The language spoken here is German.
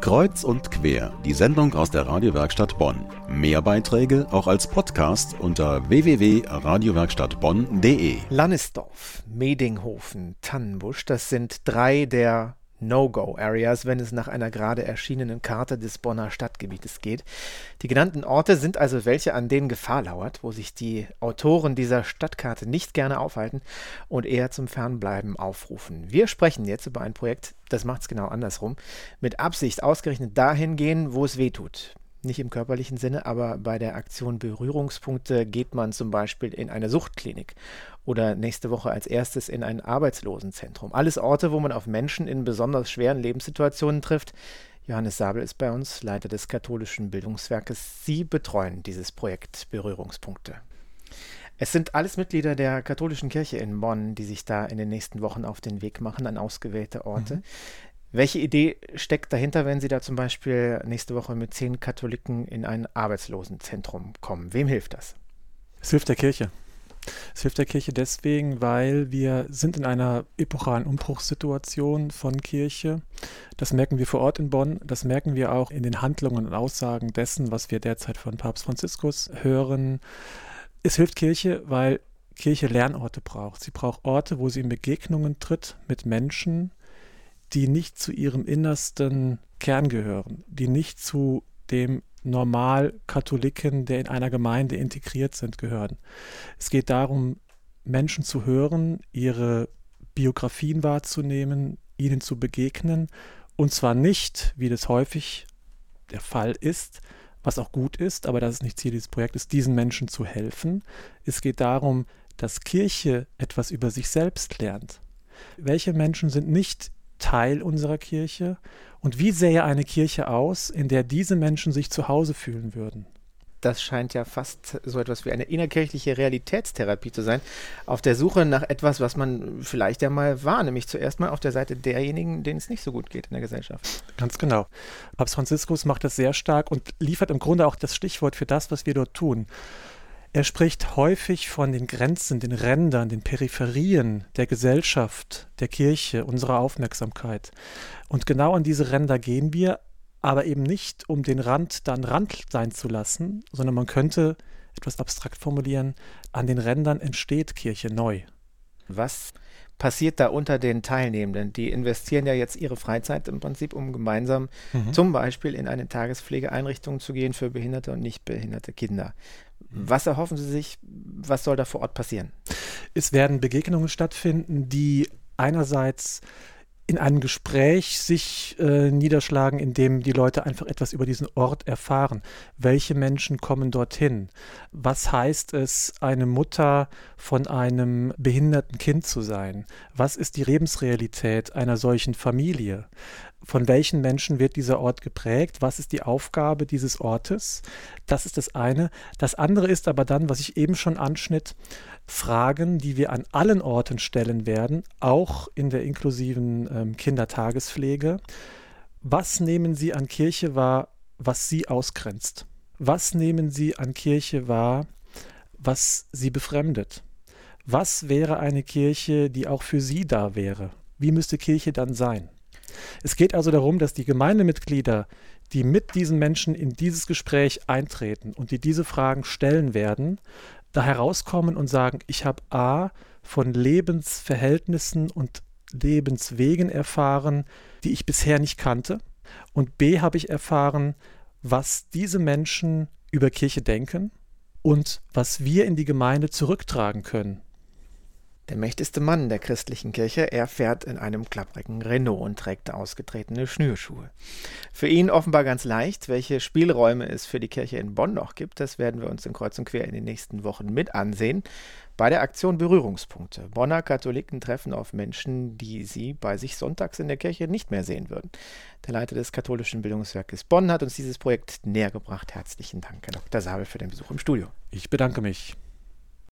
Kreuz und quer, die Sendung aus der Radiowerkstatt Bonn. Mehr Beiträge auch als Podcast unter www.radiowerkstattbonn.de. Lannisdorf, Medinghofen, Tannenbusch, das sind drei der No-Go-Areas, wenn es nach einer gerade erschienenen Karte des Bonner Stadtgebietes geht. Die genannten Orte sind also welche, an denen Gefahr lauert, wo sich die Autoren dieser Stadtkarte nicht gerne aufhalten und eher zum Fernbleiben aufrufen. Wir sprechen jetzt über ein Projekt, das macht es genau andersrum, mit Absicht ausgerechnet dahin gehen, wo es weh tut. Nicht im körperlichen Sinne, aber bei der Aktion Berührungspunkte geht man zum Beispiel in eine Suchtklinik oder nächste Woche als erstes in ein Arbeitslosenzentrum. Alles Orte, wo man auf Menschen in besonders schweren Lebenssituationen trifft. Johannes Sabel ist bei uns, Leiter des katholischen Bildungswerkes. Sie betreuen dieses Projekt Berührungspunkte. Es sind alles Mitglieder der katholischen Kirche in Bonn, die sich da in den nächsten Wochen auf den Weg machen an ausgewählte Orte. Mhm. Welche Idee steckt dahinter, wenn Sie da zum Beispiel nächste Woche mit zehn Katholiken in ein Arbeitslosenzentrum kommen? Wem hilft das? Es hilft der Kirche. Es hilft der Kirche deswegen, weil wir sind in einer epochalen Umbruchssituation von Kirche. Das merken wir vor Ort in Bonn. Das merken wir auch in den Handlungen und Aussagen dessen, was wir derzeit von Papst Franziskus hören. Es hilft Kirche, weil Kirche Lernorte braucht. Sie braucht Orte, wo sie in Begegnungen tritt mit Menschen, die nicht zu ihrem innersten Kern gehören, die nicht zu dem Normal-Katholiken, der in einer Gemeinde integriert sind, gehören. Es geht darum, Menschen zu hören, ihre Biografien wahrzunehmen, ihnen zu begegnen und zwar nicht, wie das häufig der Fall ist, was auch gut ist, aber das ist nicht Ziel dieses Projektes, diesen Menschen zu helfen. Es geht darum, dass Kirche etwas über sich selbst lernt. Welche Menschen sind nicht Teil unserer Kirche? Und wie sähe eine Kirche aus, in der diese Menschen sich zu Hause fühlen würden? Das scheint ja fast so etwas wie eine innerkirchliche Realitätstherapie zu sein, auf der Suche nach etwas, was man vielleicht ja mal war, nämlich zuerst mal auf der Seite derjenigen, denen es nicht so gut geht in der Gesellschaft. Ganz genau. Papst Franziskus macht das sehr stark und liefert im Grunde auch das Stichwort für das, was wir dort tun. Er spricht häufig von den Grenzen, den Rändern, den Peripherien der Gesellschaft, der Kirche, unserer Aufmerksamkeit. Und genau an diese Ränder gehen wir, aber eben nicht, um den Rand dann Rand sein zu lassen, sondern man könnte etwas abstrakt formulieren, an den Rändern entsteht Kirche neu. Was passiert da unter den Teilnehmenden? Die investieren ja jetzt ihre Freizeit im Prinzip, um gemeinsam mhm. zum Beispiel in eine Tagespflegeeinrichtung zu gehen für behinderte und nicht behinderte Kinder. Was erhoffen Sie sich? Was soll da vor Ort passieren? Es werden Begegnungen stattfinden, die einerseits in einem Gespräch sich äh, niederschlagen, in dem die Leute einfach etwas über diesen Ort erfahren. Welche Menschen kommen dorthin? Was heißt es, eine Mutter von einem behinderten Kind zu sein? Was ist die Lebensrealität einer solchen Familie? Von welchen Menschen wird dieser Ort geprägt? Was ist die Aufgabe dieses Ortes? Das ist das eine. Das andere ist aber dann, was ich eben schon anschnitt, Fragen, die wir an allen Orten stellen werden, auch in der inklusiven ähm, Kindertagespflege. Was nehmen Sie an Kirche wahr, was Sie ausgrenzt? Was nehmen Sie an Kirche wahr, was Sie befremdet? Was wäre eine Kirche, die auch für Sie da wäre? Wie müsste Kirche dann sein? Es geht also darum, dass die Gemeindemitglieder, die mit diesen Menschen in dieses Gespräch eintreten und die diese Fragen stellen werden, da herauskommen und sagen, ich habe A von Lebensverhältnissen und Lebenswegen erfahren, die ich bisher nicht kannte. Und B habe ich erfahren, was diese Menschen über Kirche denken und was wir in die Gemeinde zurücktragen können. Der mächtigste Mann der christlichen Kirche, er fährt in einem klapprigen Renault und trägt ausgetretene Schnürschuhe. Für ihn offenbar ganz leicht. Welche Spielräume es für die Kirche in Bonn noch gibt, das werden wir uns in Kreuz und Quer in den nächsten Wochen mit ansehen. Bei der Aktion Berührungspunkte. Bonner Katholiken treffen auf Menschen, die sie bei sich sonntags in der Kirche nicht mehr sehen würden. Der Leiter des katholischen Bildungswerkes Bonn hat uns dieses Projekt näher gebracht. Herzlichen Dank, Herr Dr. Sabel, für den Besuch im Studio. Ich bedanke mich.